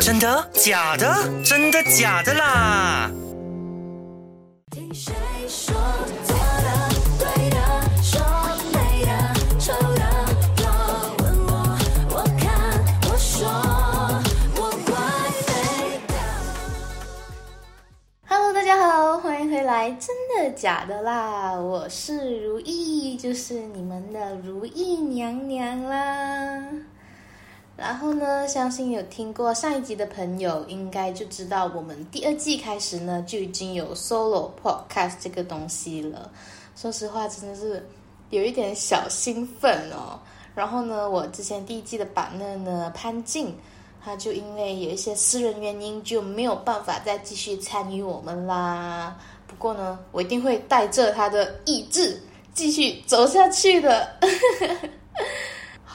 真的？假的？真的假的啦？听谁说错的、对的、说美的、丑的，都问我，我看，我说，我怪美的。Hello，大家好，欢迎回来，真的假的啦？我是如意，就是你们的如意娘娘啦。然后呢，相信有听过上一集的朋友，应该就知道我们第二季开始呢，就已经有 solo podcast 这个东西了。说实话，真的是有一点小兴奋哦。然后呢，我之前第一季的版本呢，潘静。他就因为有一些私人原因，就没有办法再继续参与我们啦。不过呢，我一定会带着他的意志继续走下去的。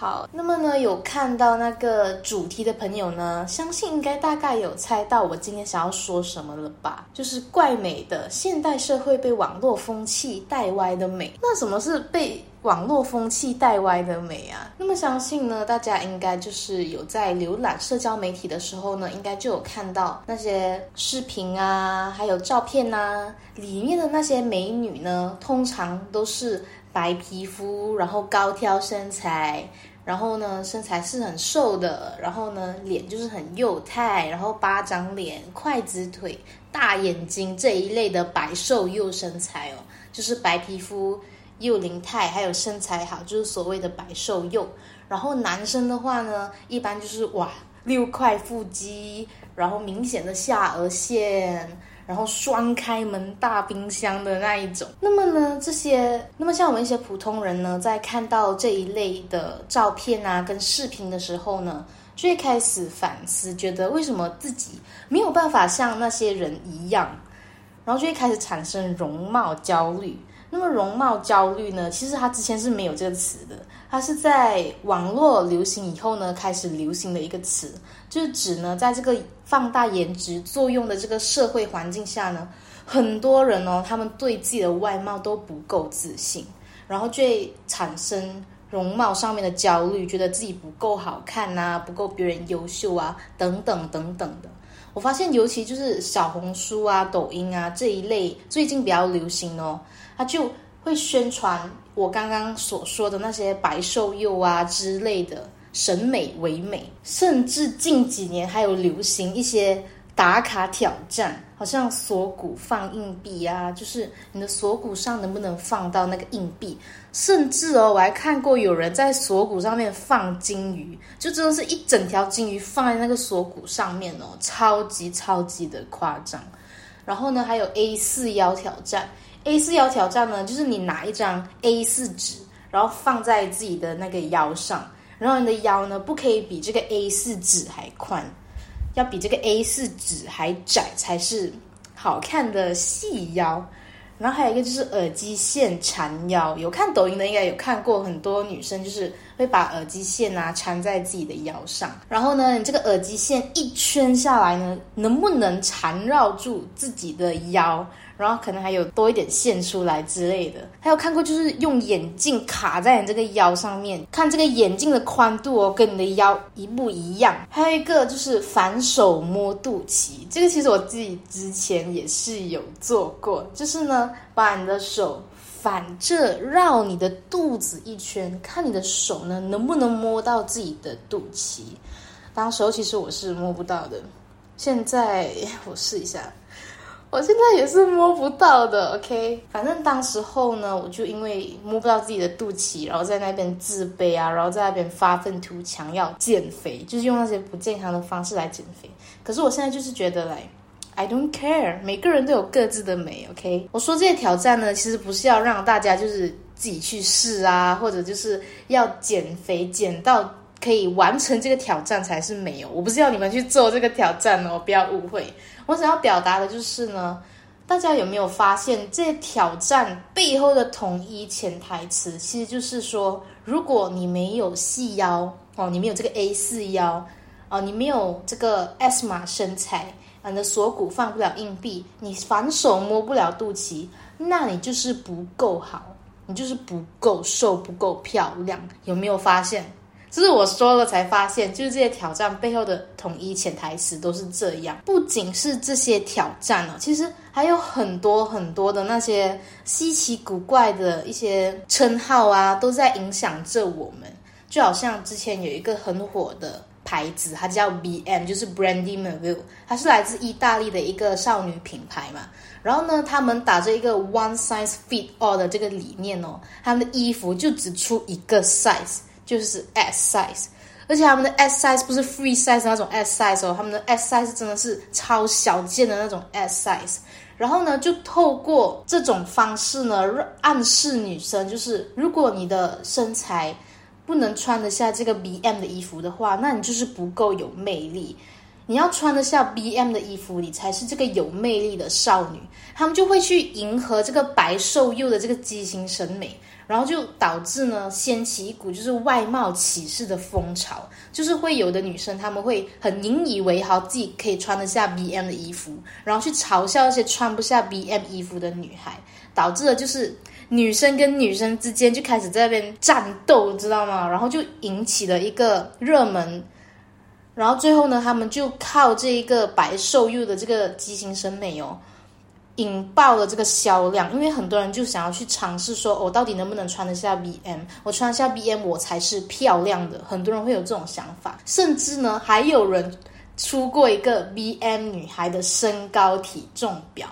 好，那么呢，有看到那个主题的朋友呢，相信应该大概有猜到我今天想要说什么了吧？就是怪美的现代社会被网络风气带歪的美。那什么是被网络风气带歪的美啊？那么相信呢，大家应该就是有在浏览社交媒体的时候呢，应该就有看到那些视频啊，还有照片啊，里面的那些美女呢，通常都是白皮肤，然后高挑身材。然后呢，身材是很瘦的，然后呢，脸就是很幼态，然后巴掌脸、筷子腿、大眼睛这一类的白瘦幼身材哦，就是白皮肤、幼龄态，还有身材好，就是所谓的白瘦幼。然后男生的话呢，一般就是哇六块腹肌，然后明显的下颚线。然后双开门大冰箱的那一种。那么呢，这些，那么像我们一些普通人呢，在看到这一类的照片啊跟视频的时候呢，就会开始反思，觉得为什么自己没有办法像那些人一样，然后就会开始产生容貌焦虑。那么容貌焦虑呢，其实它之前是没有这个词的，它是在网络流行以后呢，开始流行的一个词，就是指呢，在这个放大颜值作用的这个社会环境下呢，很多人哦，他们对自己的外貌都不够自信，然后就会产生容貌上面的焦虑，觉得自己不够好看呐、不够别人优秀啊，等等等等的。我发现，尤其就是小红书啊、抖音啊这一类最近比较流行哦，它就会宣传我刚刚所说的那些白瘦幼啊之类的审美唯美，甚至近几年还有流行一些打卡挑战，好像锁骨放硬币啊，就是你的锁骨上能不能放到那个硬币，甚至哦，我还看过有人在锁骨上面放金鱼，就真的是一整条金鱼放在那个锁骨上面哦，超级超级的夸张。然后呢，还有 A 四腰挑战。A 四腰挑战呢，就是你拿一张 A 四纸，然后放在自己的那个腰上，然后你的腰呢不可以比这个 A 四纸还宽，要比这个 A 四纸还窄才是好看的细腰。然后还有一个就是耳机线缠腰，有看抖音的应该有看过，很多女生就是会把耳机线啊缠在自己的腰上。然后呢，你这个耳机线一圈下来呢，能不能缠绕住自己的腰？然后可能还有多一点线出来之类的。还有看过就是用眼镜卡在你这个腰上面，看这个眼镜的宽度哦，跟你的腰一不一样。还有一个就是反手摸肚脐，这个其实我自己之前也是有做过，就是呢，把你的手反着绕你的肚子一圈，看你的手呢能不能摸到自己的肚脐。当时候其实我是摸不到的，现在我试一下。我现在也是摸不到的，OK。反正当时候呢，我就因为摸不到自己的肚脐，然后在那边自卑啊，然后在那边发愤图强要减肥，就是用那些不健康的方式来减肥。可是我现在就是觉得来，I don't care，每个人都有各自的美，OK。我说这些挑战呢，其实不是要让大家就是自己去试啊，或者就是要减肥减到可以完成这个挑战才是美哦。我不是要你们去做这个挑战哦，不要误会。我想要表达的就是呢，大家有没有发现这挑战背后的统一潜台词，其实就是说，如果你没有细腰哦，你没有这个 A 四腰哦，你没有这个 S 码身材，你的锁骨放不了硬币，你反手摸不了肚脐，那你就是不够好，你就是不够瘦，不够漂亮，有没有发现？就是我说了才发现，就是这些挑战背后的统一潜台词都是这样。不仅是这些挑战哦，其实还有很多很多的那些稀奇古怪的一些称号啊，都在影响着我们。就好像之前有一个很火的牌子，它叫 BM，就是 Brandy Melville，它是来自意大利的一个少女品牌嘛。然后呢，他们打着一个 One Size Fit All 的这个理念哦，他们的衣服就只出一个 size。就是 S size，而且他们的 S size 不是 free size 那种 S size 哦，他们的 S size 真的是超小件的那种 S size。然后呢，就透过这种方式呢，暗示女生，就是如果你的身材不能穿得下这个 BM 的衣服的话，那你就是不够有魅力。你要穿得下 BM 的衣服，你才是这个有魅力的少女。他们就会去迎合这个白瘦幼的这个畸形审美。然后就导致呢，掀起一股就是外貌歧视的风潮，就是会有的女生她们会很引以为豪自己可以穿得下 B M 的衣服，然后去嘲笑那些穿不下 B M 衣服的女孩，导致了就是女生跟女生之间就开始在那边战斗，知道吗？然后就引起了一个热门，然后最后呢，他们就靠这一个白瘦幼的这个畸形审美哦。引爆了这个销量，因为很多人就想要去尝试说，我到底能不能穿得下 BM？我穿下 BM，我才是漂亮的。很多人会有这种想法，甚至呢，还有人出过一个 BM 女孩的身高体重表。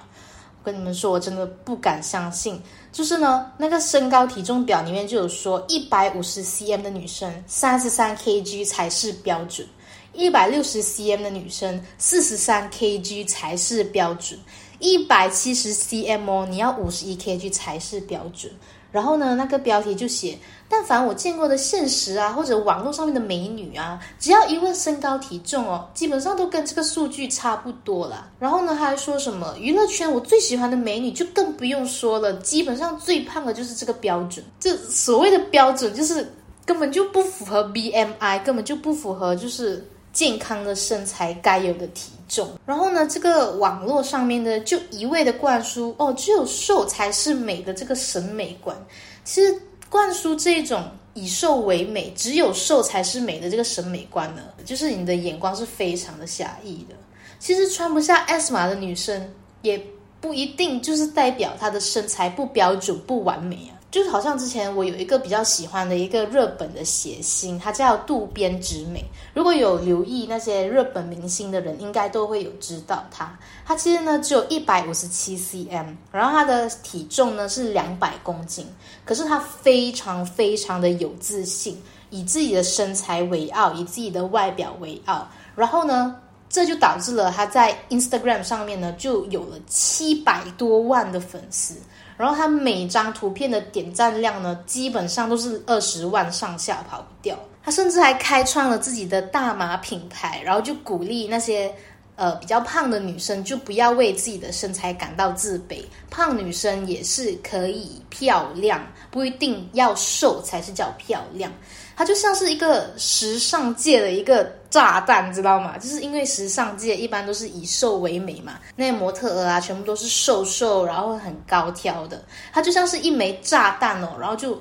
我跟你们说，我真的不敢相信，就是呢，那个身高体重表里面就有说，一百五十 cm 的女生三十三 kg 才是标准，一百六十 cm 的女生四十三 kg 才是标准。一百七十 cm 哦，你要五十一 kg 才是标准。然后呢，那个标题就写：但凡我见过的现实啊，或者网络上面的美女啊，只要一问身高体重哦，基本上都跟这个数据差不多了。然后呢，他还说什么娱乐圈我最喜欢的美女就更不用说了，基本上最胖的就是这个标准。这所谓的标准就是根本就不符合 BMI，根本就不符合就是健康的身材该有的体重。然后呢，这个网络上面呢，就一味的灌输哦，只有瘦才是美的这个审美观。其实灌输这种以瘦为美，只有瘦才是美的这个审美观呢，就是你的眼光是非常的狭义的。其实穿不下 S 码的女生，也不一定就是代表她的身材不标准、不完美啊。就是好像之前我有一个比较喜欢的一个日本的谐星，他叫渡边直美。如果有留意那些日本明星的人，应该都会有知道他。他其实呢只有一百五十七 cm，然后他的体重呢是两百公斤。可是他非常非常的有自信，以自己的身材为傲，以自己的外表为傲。然后呢，这就导致了他在 Instagram 上面呢就有了七百多万的粉丝。然后他每张图片的点赞量呢，基本上都是二十万上下，跑不掉。他甚至还开创了自己的大码品牌，然后就鼓励那些呃比较胖的女生，就不要为自己的身材感到自卑，胖女生也是可以漂亮，不一定要瘦才是叫漂亮。它就像是一个时尚界的一个炸弹，知道吗？就是因为时尚界一般都是以瘦为美嘛，那些模特儿啊，全部都是瘦瘦，然后很高挑的。它就像是一枚炸弹哦，然后就。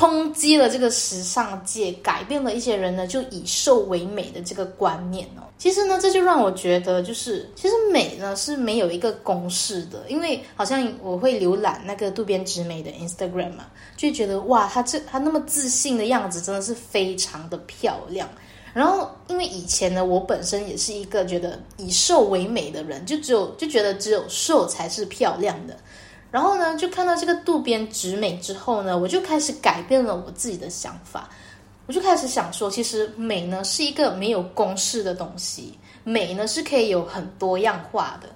抨击了这个时尚界，改变了一些人呢就以瘦为美的这个观念哦。其实呢，这就让我觉得，就是其实美呢是没有一个公式的。因为好像我会浏览那个渡边直美的 Instagram 嘛，就觉得哇，她这她那么自信的样子真的是非常的漂亮。然后因为以前呢，我本身也是一个觉得以瘦为美的人，就只有就觉得只有瘦才是漂亮的。然后呢，就看到这个渡边直美之后呢，我就开始改变了我自己的想法。我就开始想说，其实美呢是一个没有公式的东西，美呢是可以有很多样化的。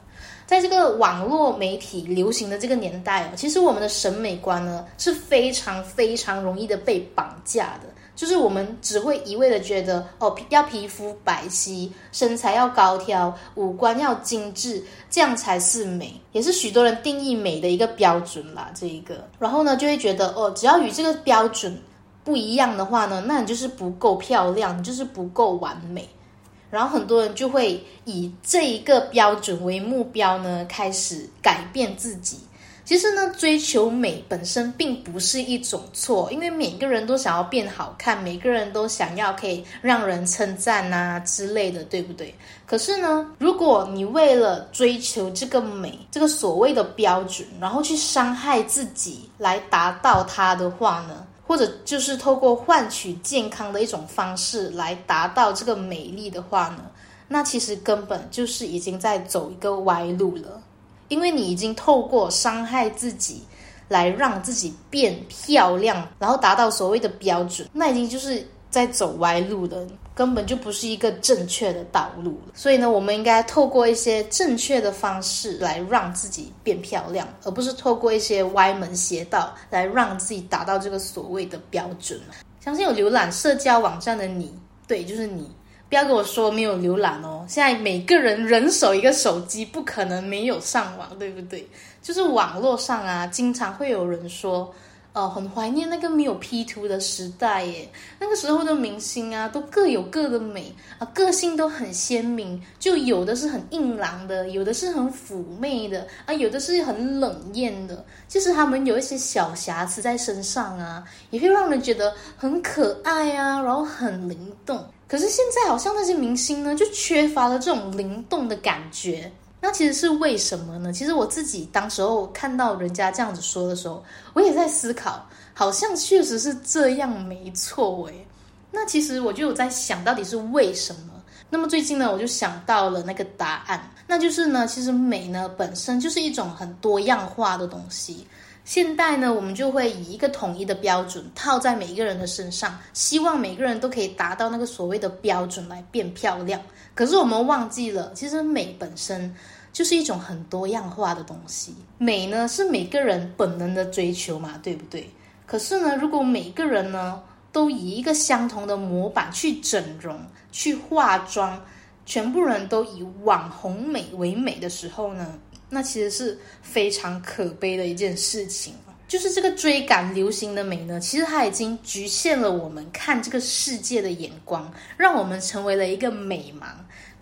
在这个网络媒体流行的这个年代哦，其实我们的审美观呢是非常非常容易的被绑架的。就是我们只会一味的觉得哦，要皮肤白皙，身材要高挑，五官要精致，这样才是美，也是许多人定义美的一个标准啦。这一个，然后呢，就会觉得哦，只要与这个标准不一样的话呢，那你就是不够漂亮，你就是不够完美。然后很多人就会以这一个标准为目标呢，开始改变自己。其实呢，追求美本身并不是一种错，因为每个人都想要变好看，每个人都想要可以让人称赞呐、之类的，对不对？可是呢，如果你为了追求这个美，这个所谓的标准，然后去伤害自己来达到它的话呢，或者就是透过换取健康的一种方式来达到这个美丽的话呢，那其实根本就是已经在走一个歪路了。因为你已经透过伤害自己来让自己变漂亮，然后达到所谓的标准，那已经就是在走歪路了，根本就不是一个正确的道路。所以呢，我们应该透过一些正确的方式来让自己变漂亮，而不是透过一些歪门邪道来让自己达到这个所谓的标准。相信有浏览社交网站的你，对，就是你。不要跟我说没有浏览哦！现在每个人人手一个手机，不可能没有上网，对不对？就是网络上啊，经常会有人说，呃，很怀念那个没有 P 图的时代耶。那个时候的明星啊，都各有各的美啊，个性都很鲜明，就有的是很硬朗的，有的是很妩媚的啊，有的是很冷艳的。其实他们有一些小瑕疵在身上啊，也会让人觉得很可爱啊，然后很灵动。可是现在好像那些明星呢，就缺乏了这种灵动的感觉。那其实是为什么呢？其实我自己当时候看到人家这样子说的时候，我也在思考，好像确实是这样，没错诶。那其实我就有在想到底是为什么。那么最近呢，我就想到了那个答案，那就是呢，其实美呢本身就是一种很多样化的东西。现代呢，我们就会以一个统一的标准套在每一个人的身上，希望每个人都可以达到那个所谓的标准来变漂亮。可是我们忘记了，其实美本身就是一种很多样化的东西。美呢是每个人本能的追求嘛，对不对？可是呢，如果每个人呢都以一个相同的模板去整容、去化妆，全部人都以网红美为美的时候呢？那其实是非常可悲的一件事情，就是这个追赶流行的美呢，其实它已经局限了我们看这个世界的眼光，让我们成为了一个美盲，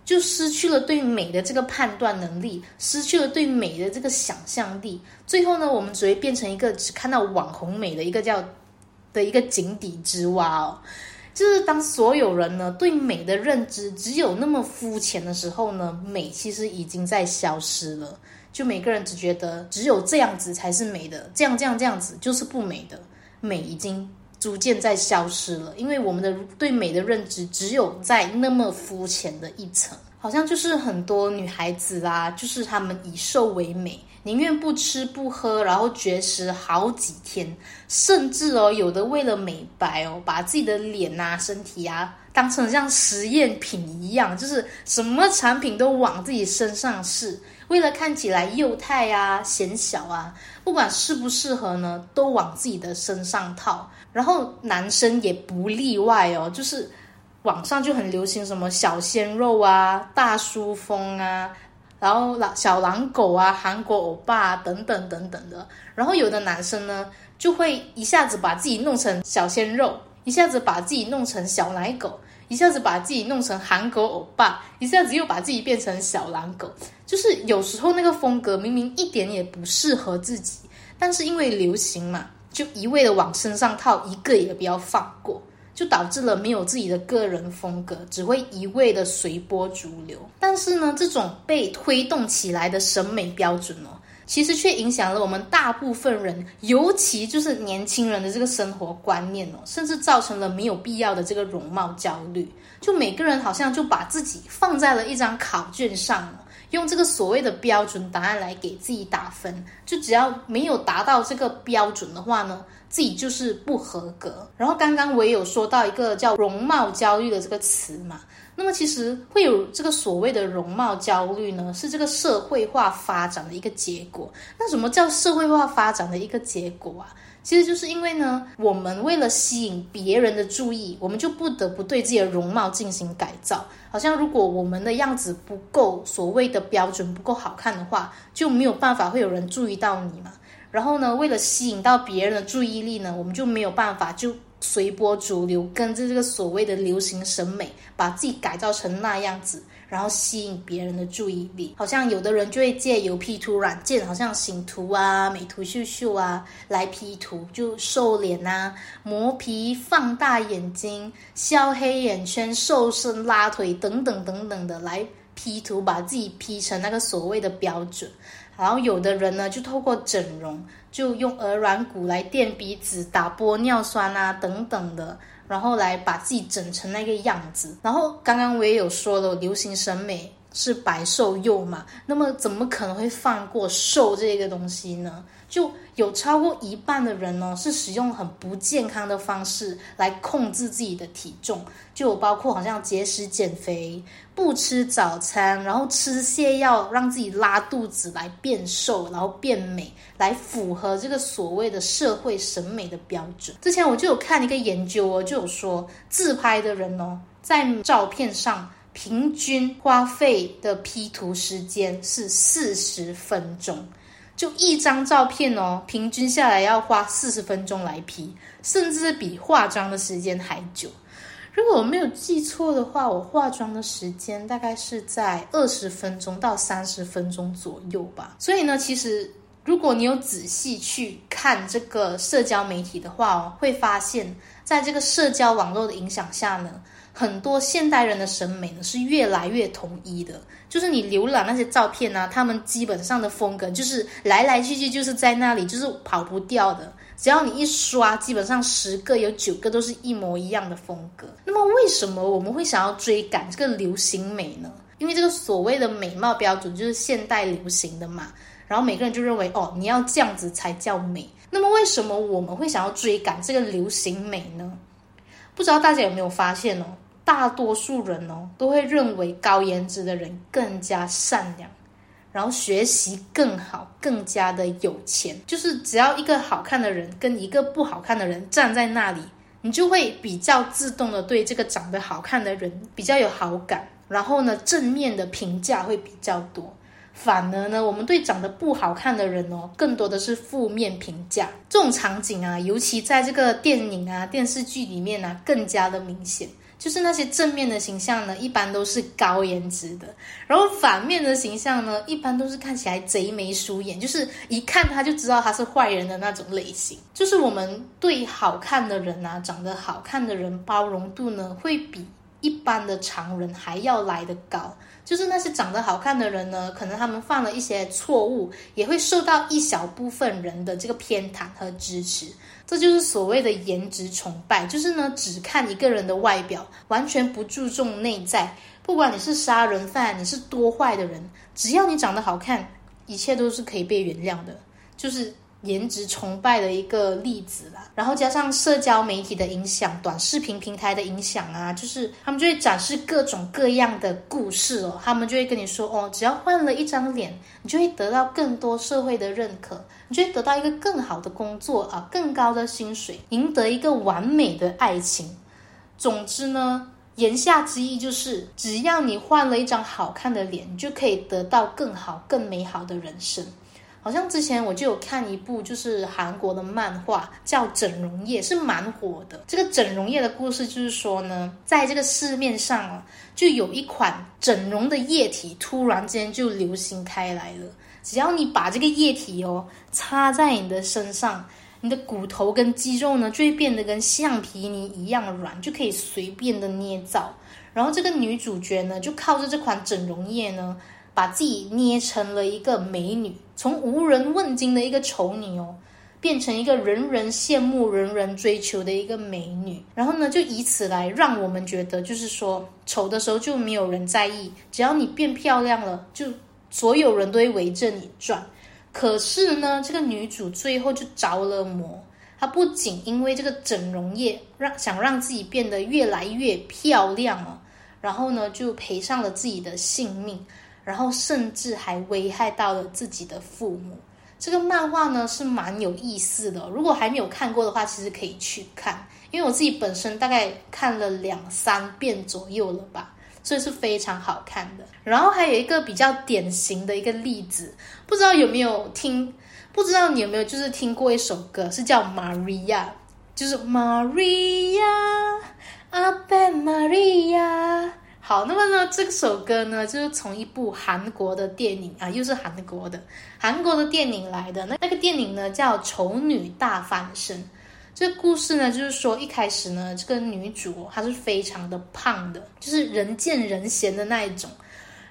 就失去了对美的这个判断能力，失去了对美的这个想象力，最后呢，我们只会变成一个只看到网红美的一个叫的一个井底之蛙哦。就是当所有人呢对美的认知只有那么肤浅的时候呢，美其实已经在消失了。就每个人只觉得只有这样子才是美的，这样这样这样子就是不美的，美已经逐渐在消失了，因为我们的对美的认知只有在那么肤浅的一层，好像就是很多女孩子啦，就是她们以瘦为美，宁愿不吃不喝，然后绝食好几天，甚至哦有的为了美白哦，把自己的脸呐、身体啊当成像实验品一样，就是什么产品都往自己身上试。为了看起来幼态啊、显小啊，不管适不适合呢，都往自己的身上套。然后男生也不例外哦，就是网上就很流行什么小鲜肉啊、大叔风啊，然后狼小狼狗啊、韩国欧巴等等等等的。然后有的男生呢，就会一下子把自己弄成小鲜肉，一下子把自己弄成小奶狗。一下子把自己弄成韩国欧巴，一下子又把自己变成小狼狗，就是有时候那个风格明明一点也不适合自己，但是因为流行嘛，就一味的往身上套，一个也不要放过，就导致了没有自己的个人风格，只会一味的随波逐流。但是呢，这种被推动起来的审美标准哦。其实却影响了我们大部分人，尤其就是年轻人的这个生活观念哦，甚至造成了没有必要的这个容貌焦虑。就每个人好像就把自己放在了一张考卷上，用这个所谓的标准答案来给自己打分。就只要没有达到这个标准的话呢，自己就是不合格。然后刚刚我也有说到一个叫容貌焦虑的这个词嘛。那么其实会有这个所谓的容貌焦虑呢，是这个社会化发展的一个结果。那什么叫社会化发展的一个结果啊？其实就是因为呢，我们为了吸引别人的注意，我们就不得不对自己的容貌进行改造。好像如果我们的样子不够所谓的标准不够好看的话，就没有办法会有人注意到你嘛。然后呢，为了吸引到别人的注意力呢，我们就没有办法就。随波逐流，跟着这个所谓的流行审美，把自己改造成那样子，然后吸引别人的注意力。好像有的人就会借由 P 图软件，好像醒图啊、美图秀秀啊来 P 图，就瘦脸啊、磨皮、放大眼睛、消黑眼圈、瘦身、拉腿等等等等的来 P 图，把自己 P 成那个所谓的标准。然后有的人呢，就透过整容，就用鹅软骨来垫鼻子、打玻尿酸啊等等的，然后来把自己整成那个样子。然后刚刚我也有说了，流行审美是白瘦幼嘛，那么怎么可能会放过瘦这个东西呢？就有超过一半的人呢，是使用很不健康的方式来控制自己的体重，就有包括好像节食减肥、不吃早餐，然后吃泻药让自己拉肚子来变瘦，然后变美，来符合这个所谓的社会审美的标准。之前我就有看一个研究哦，就有说自拍的人哦，在照片上平均花费的 P 图时间是四十分钟。就一张照片哦，平均下来要花四十分钟来 P，甚至比化妆的时间还久。如果我没有记错的话，我化妆的时间大概是在二十分钟到三十分钟左右吧。所以呢，其实如果你有仔细去看这个社交媒体的话哦，会发现在这个社交网络的影响下呢。很多现代人的审美呢是越来越统一的，就是你浏览那些照片呢，他们基本上的风格就是来来去去就是在那里，就是跑不掉的。只要你一刷，基本上十个有九个都是一模一样的风格。那么为什么我们会想要追赶这个流行美呢？因为这个所谓的美貌标准就是现代流行的嘛，然后每个人就认为哦，你要这样子才叫美。那么为什么我们会想要追赶这个流行美呢？不知道大家有没有发现哦？大多数人哦，都会认为高颜值的人更加善良，然后学习更好，更加的有钱。就是只要一个好看的人跟一个不好看的人站在那里，你就会比较自动的对这个长得好看的人比较有好感，然后呢，正面的评价会比较多。反而呢，我们对长得不好看的人哦，更多的是负面评价。这种场景啊，尤其在这个电影啊、电视剧里面呢，更加的明显。就是那些正面的形象呢，一般都是高颜值的，然后反面的形象呢，一般都是看起来贼眉鼠眼，就是一看他就知道他是坏人的那种类型。就是我们对好看的人啊，长得好看的人包容度呢，会比一般的常人还要来得高。就是那些长得好看的人呢，可能他们犯了一些错误，也会受到一小部分人的这个偏袒和支持。这就是所谓的颜值崇拜，就是呢只看一个人的外表，完全不注重内在。不管你是杀人犯，你是多坏的人，只要你长得好看，一切都是可以被原谅的。就是。颜值崇拜的一个例子啦，然后加上社交媒体的影响、短视频平台的影响啊，就是他们就会展示各种各样的故事哦。他们就会跟你说哦，只要换了一张脸，你就会得到更多社会的认可，你就会得到一个更好的工作啊，更高的薪水，赢得一个完美的爱情。总之呢，言下之意就是，只要你换了一张好看的脸，你就可以得到更好、更美好的人生。好像之前我就有看一部，就是韩国的漫画，叫《整容液》，是蛮火的。这个整容液的故事就是说呢，在这个市面上啊，就有一款整容的液体，突然间就流行开来了。只要你把这个液体哦擦在你的身上，你的骨头跟肌肉呢就会变得跟橡皮泥一样软，就可以随便的捏造。然后这个女主角呢，就靠着这款整容液呢。把自己捏成了一个美女，从无人问津的一个丑女哦，变成一个人人羡慕、人人追求的一个美女。然后呢，就以此来让我们觉得，就是说丑的时候就没有人在意，只要你变漂亮了，就所有人都会围着你转。可是呢，这个女主最后就着了魔，她不仅因为这个整容液让想让自己变得越来越漂亮了，然后呢，就赔上了自己的性命。然后甚至还危害到了自己的父母。这个漫画呢是蛮有意思的，如果还没有看过的话，其实可以去看。因为我自己本身大概看了两三遍左右了吧，所以是非常好看的。然后还有一个比较典型的一个例子，不知道有没有听，不知道你有没有就是听过一首歌，是叫《Maria》。就是 Maria Ave Maria。好，那么呢，这首歌呢，就是从一部韩国的电影啊，又是韩国的韩国的电影来的。那那个电影呢，叫《丑女大翻身》。这故事呢，就是说一开始呢，这个女主她是非常的胖的，就是人见人嫌的那一种。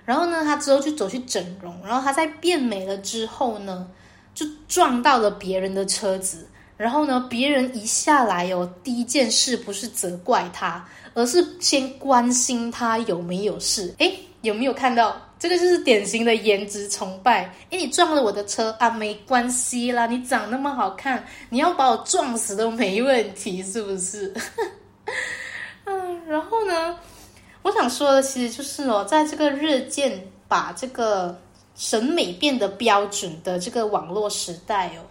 然后呢，她之后就走去整容，然后她在变美了之后呢，就撞到了别人的车子。然后呢，别人一下来哦，第一件事不是责怪他，而是先关心他有没有事。诶，有没有看到？这个就是典型的颜值崇拜。诶，你撞了我的车啊，没关系啦，你长那么好看，你要把我撞死都没问题，是不是？嗯，然后呢，我想说的其实就是哦，在这个日渐把这个审美变得标准的这个网络时代哦，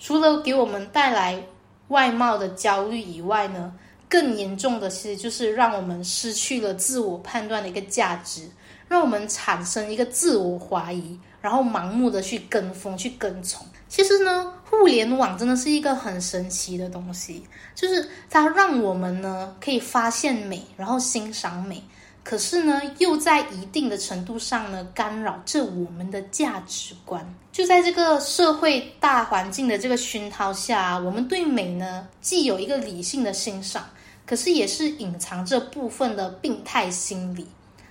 除了给我们带来外貌的焦虑以外呢，更严重的其实就是让我们失去了自我判断的一个价值。让我们产生一个自我怀疑，然后盲目的去跟风、去跟从。其实呢，互联网真的是一个很神奇的东西，就是它让我们呢可以发现美，然后欣赏美，可是呢，又在一定的程度上呢干扰着我们的价值观。就在这个社会大环境的这个熏陶下，我们对美呢既有一个理性的欣赏，可是也是隐藏着部分的病态心理。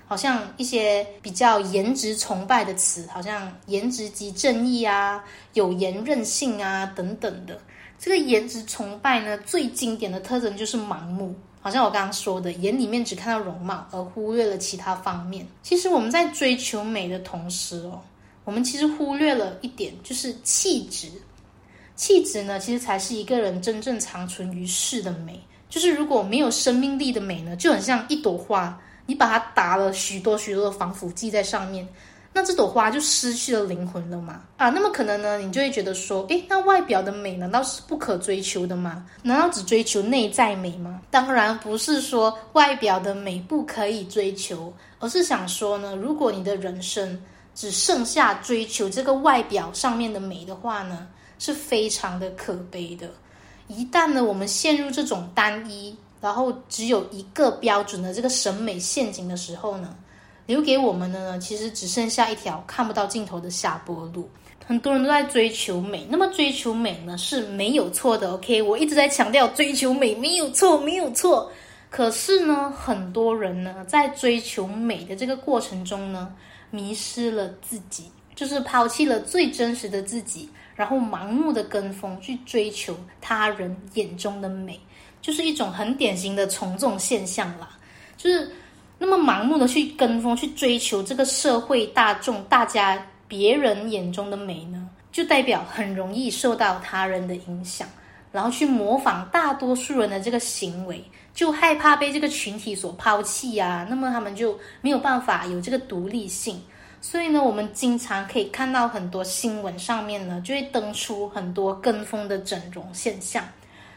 好像一些比较颜值崇拜的词，好像颜值即正义啊、有颜任性啊等等的。这个颜值崇拜呢，最经典的特征就是盲目。好像我刚刚说的，眼里面只看到容貌，而忽略了其他方面。其实我们在追求美的同时哦，我们其实忽略了一点，就是气质。气质呢，其实才是一个人真正长存于世的美。就是如果没有生命力的美呢，就很像一朵花。你把它打了许多许多的防腐剂在上面，那这朵花就失去了灵魂了吗？啊，那么可能呢，你就会觉得说，诶，那外表的美难道是不可追求的吗？难道只追求内在美吗？当然不是说外表的美不可以追求，而是想说呢，如果你的人生只剩下追求这个外表上面的美的话呢，是非常的可悲的。一旦呢，我们陷入这种单一。然后只有一个标准的这个审美陷阱的时候呢，留给我们的呢，其实只剩下一条看不到尽头的下坡路。很多人都在追求美，那么追求美呢是没有错的。OK，我一直在强调追求美没有错，没有错。可是呢，很多人呢在追求美的这个过程中呢，迷失了自己，就是抛弃了最真实的自己，然后盲目的跟风去追求他人眼中的美。就是一种很典型的从众现象啦，就是那么盲目的去跟风、去追求这个社会大众、大家别人眼中的美呢，就代表很容易受到他人的影响，然后去模仿大多数人的这个行为，就害怕被这个群体所抛弃呀。那么他们就没有办法有这个独立性，所以呢，我们经常可以看到很多新闻上面呢，就会登出很多跟风的整容现象。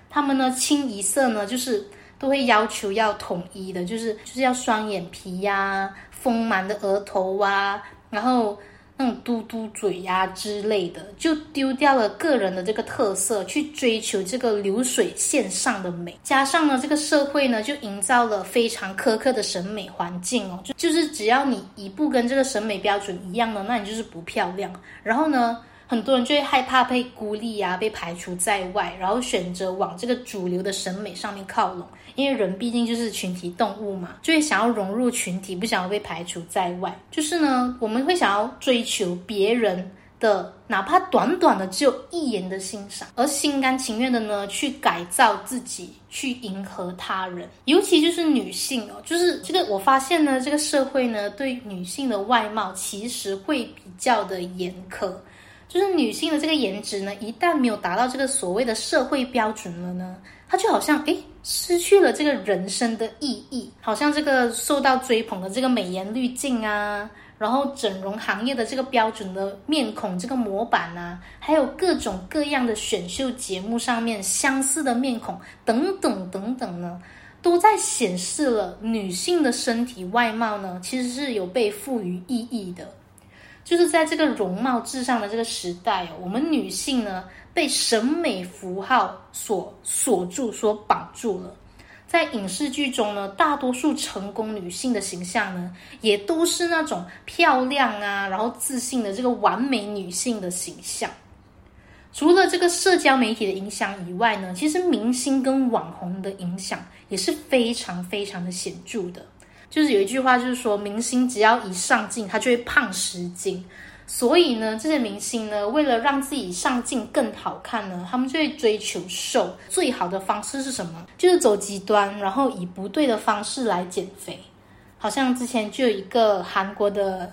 他们呢，清一色呢，就是都会要求要统一的，就是就是要双眼皮呀、丰满的额头啊，然后那种嘟嘟嘴呀之类的，就丢掉了个人的这个特色，去追求这个流水线上的美。加上呢，这个社会呢，就营造了非常苛刻的审美环境哦，就就是只要你一不跟这个审美标准一样呢，那你就是不漂亮。然后呢？很多人就会害怕被孤立呀，被排除在外，然后选择往这个主流的审美上面靠拢。因为人毕竟就是群体动物嘛，就会想要融入群体，不想要被排除在外。就是呢，我们会想要追求别人的，哪怕短短的只有一眼的欣赏，而心甘情愿的呢去改造自己，去迎合他人。尤其就是女性哦，就是这个我发现呢，这个社会呢对女性的外貌其实会比较的严苛。就是女性的这个颜值呢，一旦没有达到这个所谓的社会标准了呢，她就好像诶失去了这个人生的意义，好像这个受到追捧的这个美颜滤镜啊，然后整容行业的这个标准的面孔这个模板啊，还有各种各样的选秀节目上面相似的面孔等等等等呢，都在显示了女性的身体外貌呢，其实是有被赋予意义的。就是在这个容貌至上的这个时代哦，我们女性呢被审美符号所锁住、所绑住了。在影视剧中呢，大多数成功女性的形象呢，也都是那种漂亮啊，然后自信的这个完美女性的形象。除了这个社交媒体的影响以外呢，其实明星跟网红的影响也是非常非常的显著的。就是有一句话，就是说明星只要一上镜，他就会胖十斤。所以呢，这些明星呢，为了让自己上镜更好看呢，他们就会追求瘦。最好的方式是什么？就是走极端，然后以不对的方式来减肥。好像之前就有一个韩国的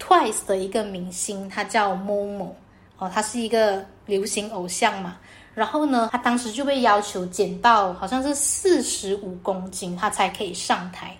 Twice 的一个明星，他叫 Momo 哦，他是一个流行偶像嘛。然后呢，他当时就被要求减到好像是四十五公斤，他才可以上台。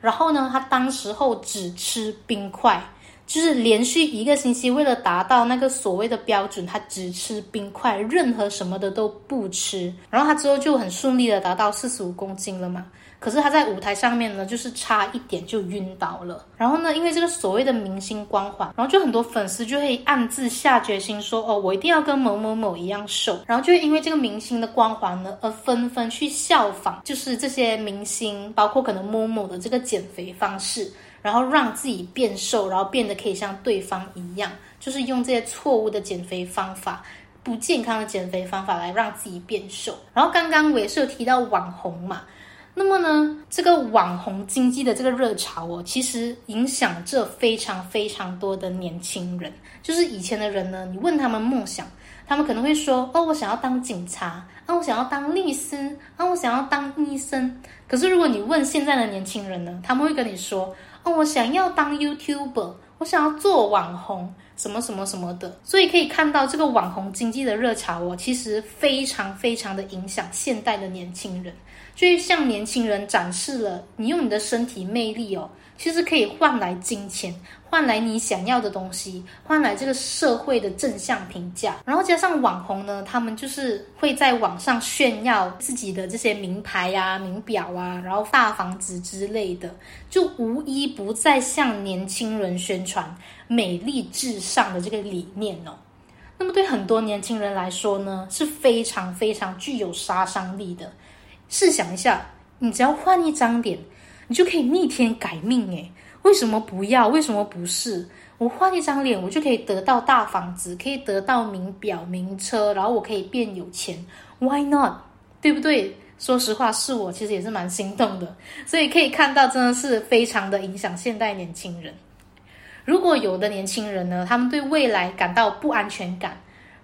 然后呢，他当时候只吃冰块。就是连续一个星期，为了达到那个所谓的标准，他只吃冰块，任何什么的都不吃。然后他之后就很顺利的达到四十五公斤了嘛。可是他在舞台上面呢，就是差一点就晕倒了。然后呢，因为这个所谓的明星光环，然后就很多粉丝就会暗自下决心说：“哦，我一定要跟某某某一样瘦。”然后就会因为这个明星的光环呢，而纷纷去效仿，就是这些明星，包括可能某某的这个减肥方式。然后让自己变瘦，然后变得可以像对方一样，就是用这些错误的减肥方法、不健康的减肥方法来让自己变瘦。然后刚刚我也是有提到网红嘛，那么呢，这个网红经济的这个热潮哦，其实影响着非常非常多的年轻人。就是以前的人呢，你问他们梦想，他们可能会说：“哦，我想要当警察，啊，我想要当律师，啊，我想要当医生。”可是如果你问现在的年轻人呢，他们会跟你说。哦我想要当 YouTuber，我想要做网红，什么什么什么的。所以可以看到，这个网红经济的热潮哦，其实非常非常的影响现代的年轻人，就向年轻人展示了你用你的身体魅力哦。其实可以换来金钱，换来你想要的东西，换来这个社会的正向评价。然后加上网红呢，他们就是会在网上炫耀自己的这些名牌呀、名表啊，然后大房子之类的，就无一不在向年轻人宣传美丽至上的这个理念哦。那么对很多年轻人来说呢，是非常非常具有杀伤力的。试想一下，你只要换一张脸。你就可以逆天改命诶，为什么不要？为什么不是？我换一张脸，我就可以得到大房子，可以得到名表、名车，然后我可以变有钱，Why not？对不对？说实话，是我其实也是蛮心动的。所以可以看到，真的是非常的影响现代年轻人。如果有的年轻人呢，他们对未来感到不安全感。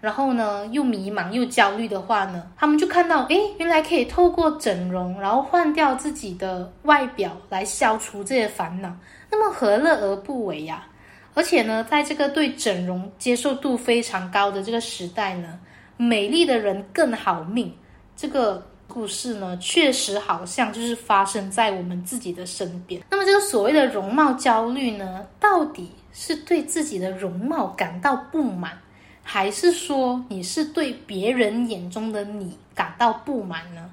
然后呢，又迷茫又焦虑的话呢，他们就看到，诶，原来可以透过整容，然后换掉自己的外表来消除这些烦恼，那么何乐而不为呀？而且呢，在这个对整容接受度非常高的这个时代呢，美丽的人更好命。这个故事呢，确实好像就是发生在我们自己的身边。那么，这个所谓的容貌焦虑呢，到底是对自己的容貌感到不满？还是说你是对别人眼中的你感到不满呢？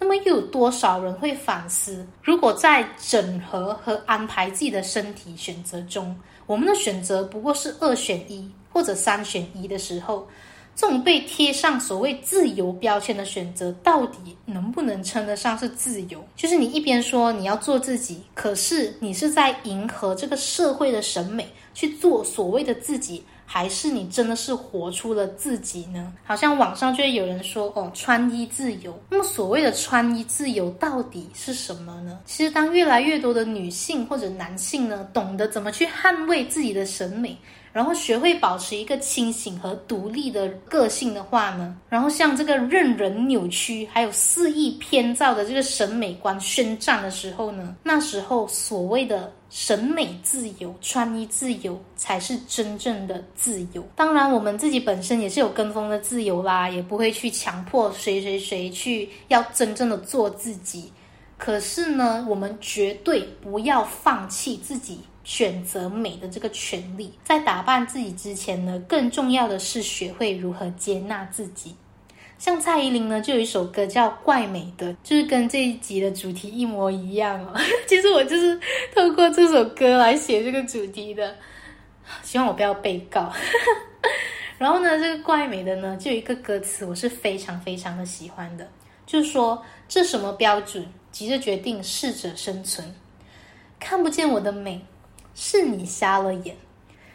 那么又有多少人会反思？如果在整合和安排自己的身体选择中，我们的选择不过是二选一或者三选一的时候，这种被贴上所谓自由标签的选择，到底能不能称得上是自由？就是你一边说你要做自己，可是你是在迎合这个社会的审美去做所谓的自己。还是你真的是活出了自己呢？好像网上就会有人说哦，穿衣自由。那么所谓的穿衣自由到底是什么呢？其实当越来越多的女性或者男性呢，懂得怎么去捍卫自己的审美。然后学会保持一个清醒和独立的个性的话呢，然后向这个任人扭曲还有肆意偏造的这个审美观宣战的时候呢，那时候所谓的审美自由、穿衣自由才是真正的自由。当然，我们自己本身也是有跟风的自由啦，也不会去强迫谁谁谁去要真正的做自己。可是呢，我们绝对不要放弃自己。选择美的这个权利，在打扮自己之前呢，更重要的是学会如何接纳自己。像蔡依林呢，就有一首歌叫《怪美的》，就是跟这一集的主题一模一样哦。其实我就是透过这首歌来写这个主题的。希望我不要被告。然后呢，这个怪美的呢，就有一个歌词，我是非常非常的喜欢的，就说这什么标准，急着决定适者生存，看不见我的美，是你瞎了眼。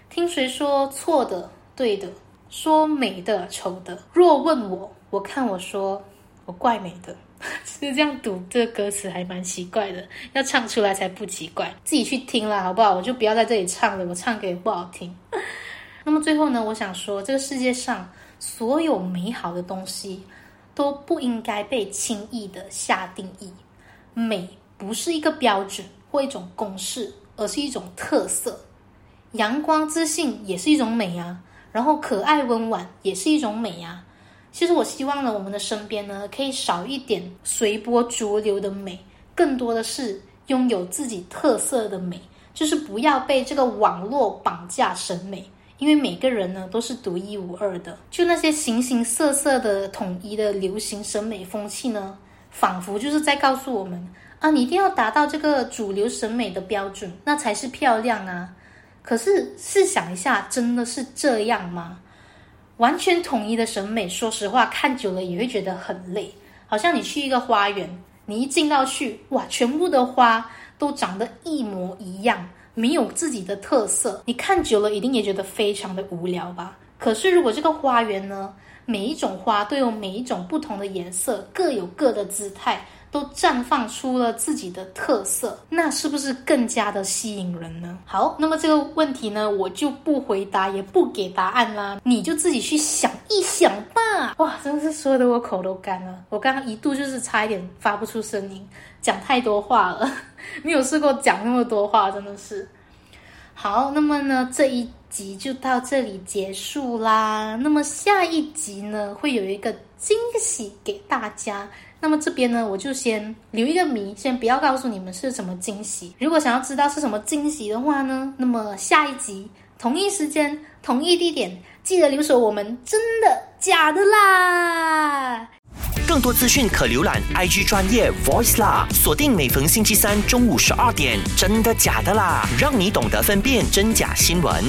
听谁说错的对的，说美的丑的，若问我，我看我说我怪美的。是这样读这个歌词还蛮奇怪的，要唱出来才不奇怪。自己去听啦，好不好？我就不要在这里唱了，我唱歌也不好听。那么最后呢，我想说，这个世界上所有美好的东西都不应该被轻易的下定义。美不是一个标准或一种公式，而是一种特色。阳光自信也是一种美啊，然后可爱温婉也是一种美啊。其实我希望呢，我们的身边呢，可以少一点随波逐流的美，更多的是拥有自己特色的美，就是不要被这个网络绑架审美，因为每个人呢都是独一无二的。就那些形形色色的统一的流行审美风气呢，仿佛就是在告诉我们啊，你一定要达到这个主流审美的标准，那才是漂亮啊。可是试想一下，真的是这样吗？完全统一的审美，说实话，看久了也会觉得很累。好像你去一个花园，你一进到去，哇，全部的花都长得一模一样，没有自己的特色。你看久了，一定也觉得非常的无聊吧？可是如果这个花园呢，每一种花都有每一种不同的颜色，各有各的姿态。都绽放出了自己的特色，那是不是更加的吸引人呢？好，那么这个问题呢，我就不回答，也不给答案啦，你就自己去想一想吧。哇，真的是说的我口都干了，我刚刚一度就是差一点发不出声音，讲太多话了，没有试过讲那么多话，真的是。好，那么呢，这一集就到这里结束啦。那么下一集呢，会有一个惊喜给大家。那么这边呢，我就先留一个谜，先不要告诉你们是什么惊喜。如果想要知道是什么惊喜的话呢，那么下一集同一时间、同一地点，记得留守我们真的假的啦。更多资讯可浏览 IG 专业 Voice 啦，锁定每逢星期三中午十二点，真的假的啦，让你懂得分辨真假新闻。